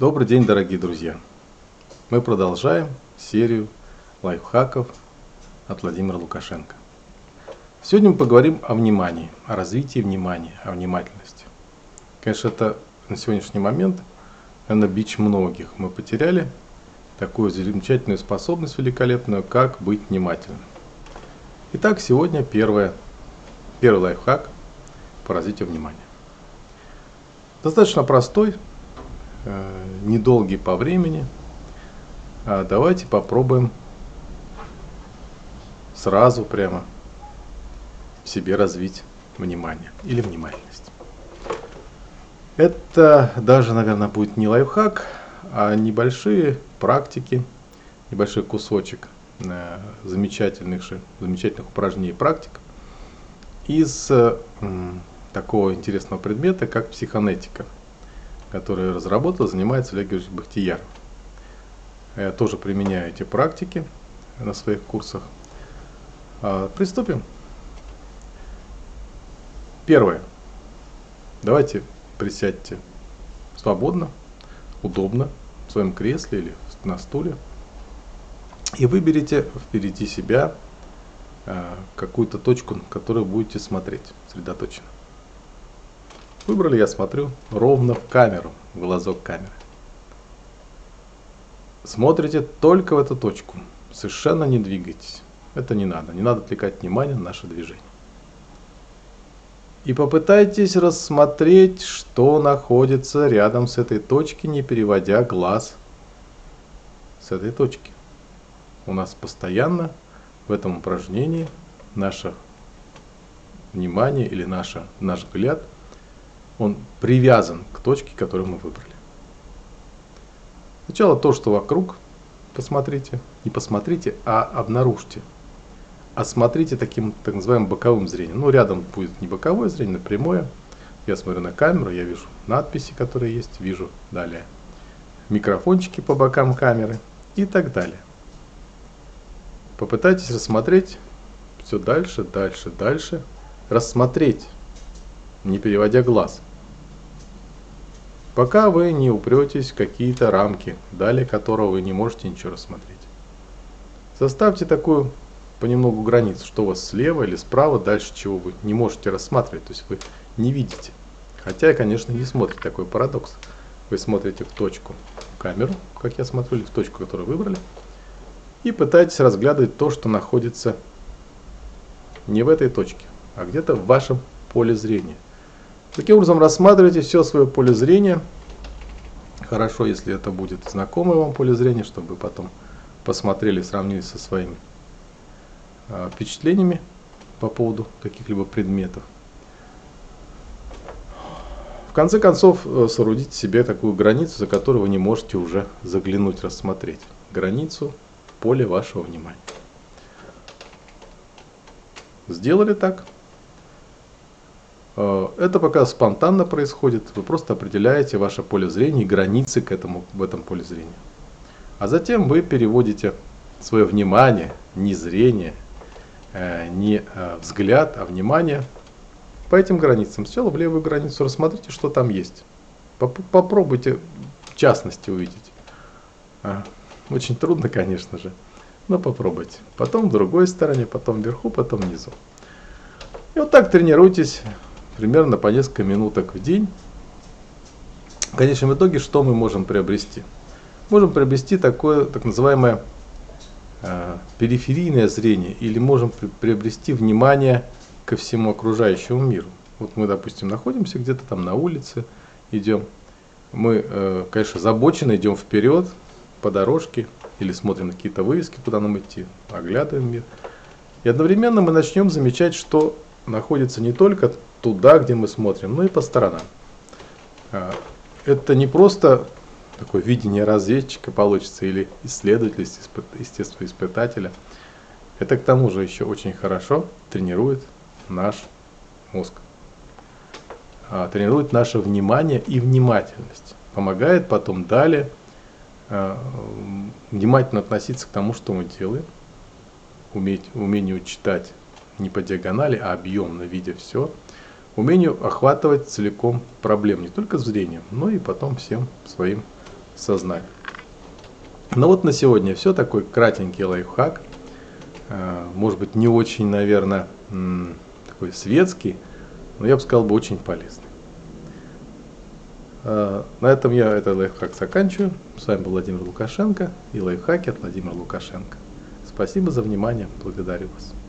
Добрый день, дорогие друзья! Мы продолжаем серию лайфхаков от Владимира Лукашенко. Сегодня мы поговорим о внимании, о развитии внимания, о внимательности. Конечно, это на сегодняшний момент, наверное, бич многих. Мы потеряли такую замечательную способность великолепную, как быть внимательным. Итак, сегодня первое, первый лайфхак по развитию внимания. Достаточно простой, недолгий по времени. А давайте попробуем сразу прямо в себе развить внимание или внимательность. Это даже, наверное, будет не лайфхак, а небольшие практики, небольшой кусочек э, замечательных, замечательных упражнений и практик из э, такого интересного предмета, как психонетика, который разработал, занимается Олег Георгиевич Бахтияр. Я тоже применяю эти практики на своих курсах. А, приступим. Первое. Давайте присядьте свободно, удобно, в своем кресле или на стуле. И выберите впереди себя а, какую-то точку, на которую будете смотреть сосредоточенно. Выбрали, я смотрю, ровно в камеру, в глазок камеры. Смотрите только в эту точку, совершенно не двигайтесь. Это не надо, не надо отвлекать внимание на наше движение. И попытайтесь рассмотреть, что находится рядом с этой точки, не переводя глаз с этой точки. У нас постоянно в этом упражнении наше внимание или наше, наш взгляд – он привязан к точке, которую мы выбрали. Сначала то, что вокруг, посмотрите, не посмотрите, а обнаружьте. Осмотрите таким так называемым боковым зрением. Ну, рядом будет не боковое зрение, но прямое. Я смотрю на камеру, я вижу надписи, которые есть, вижу далее микрофончики по бокам камеры и так далее. Попытайтесь рассмотреть все дальше, дальше, дальше. Рассмотреть не переводя глаз. Пока вы не упретесь в какие-то рамки, далее которого вы не можете ничего рассмотреть. Составьте такую понемногу границу, что у вас слева или справа, дальше чего вы не можете рассматривать, то есть вы не видите. Хотя, конечно, не смотрите, такой парадокс. Вы смотрите в точку камеру, как я смотрю, или в точку, которую выбрали, и пытаетесь разглядывать то, что находится не в этой точке, а где-то в вашем поле зрения. Таким образом, рассматривайте все свое поле зрения. Хорошо, если это будет знакомое вам поле зрения, чтобы потом посмотрели, сравнили со своими э, впечатлениями по поводу каких-либо предметов. В конце концов, э, соорудите себе такую границу, за которую вы не можете уже заглянуть, рассмотреть. Границу поля вашего внимания. Сделали так? Э, это пока спонтанно происходит, вы просто определяете ваше поле зрения и границы к этому, в этом поле зрения. А затем вы переводите свое внимание, не зрение, э, не э, взгляд, а внимание по этим границам. Сначала в левую границу рассмотрите, что там есть. Попробуйте в частности увидеть. Очень трудно, конечно же, но попробуйте. Потом в другой стороне, потом вверху, потом внизу. И вот так тренируйтесь примерно по несколько минуток в день. В конечном итоге, что мы можем приобрести? Можем приобрести такое так называемое э, периферийное зрение или можем при, приобрести внимание ко всему окружающему миру. Вот мы, допустим, находимся где-то там на улице, идем. Мы, э, конечно, забоченно идем вперед по дорожке или смотрим на какие-то вывески, куда нам идти, оглядываем мир. И одновременно мы начнем замечать, что находится не только туда, где мы смотрим, но и по сторонам. А, это не просто такое видение разведчика получится или исследователя, естественно, испытателя. Это к тому же еще очень хорошо тренирует наш мозг. А, тренирует наше внимание и внимательность. Помогает потом далее а, внимательно относиться к тому, что мы делаем, уметь, умению читать не по диагонали, а объемно, видя все, умению охватывать целиком проблем, не только зрением, но и потом всем своим сознания. Ну вот на сегодня все. Такой кратенький лайфхак. А, может быть не очень, наверное, такой светский, но я бы сказал бы очень полезный. А, на этом я этот лайфхак заканчиваю. С вами был Владимир Лукашенко и лайфхакер Владимир Лукашенко. Спасибо за внимание. Благодарю вас.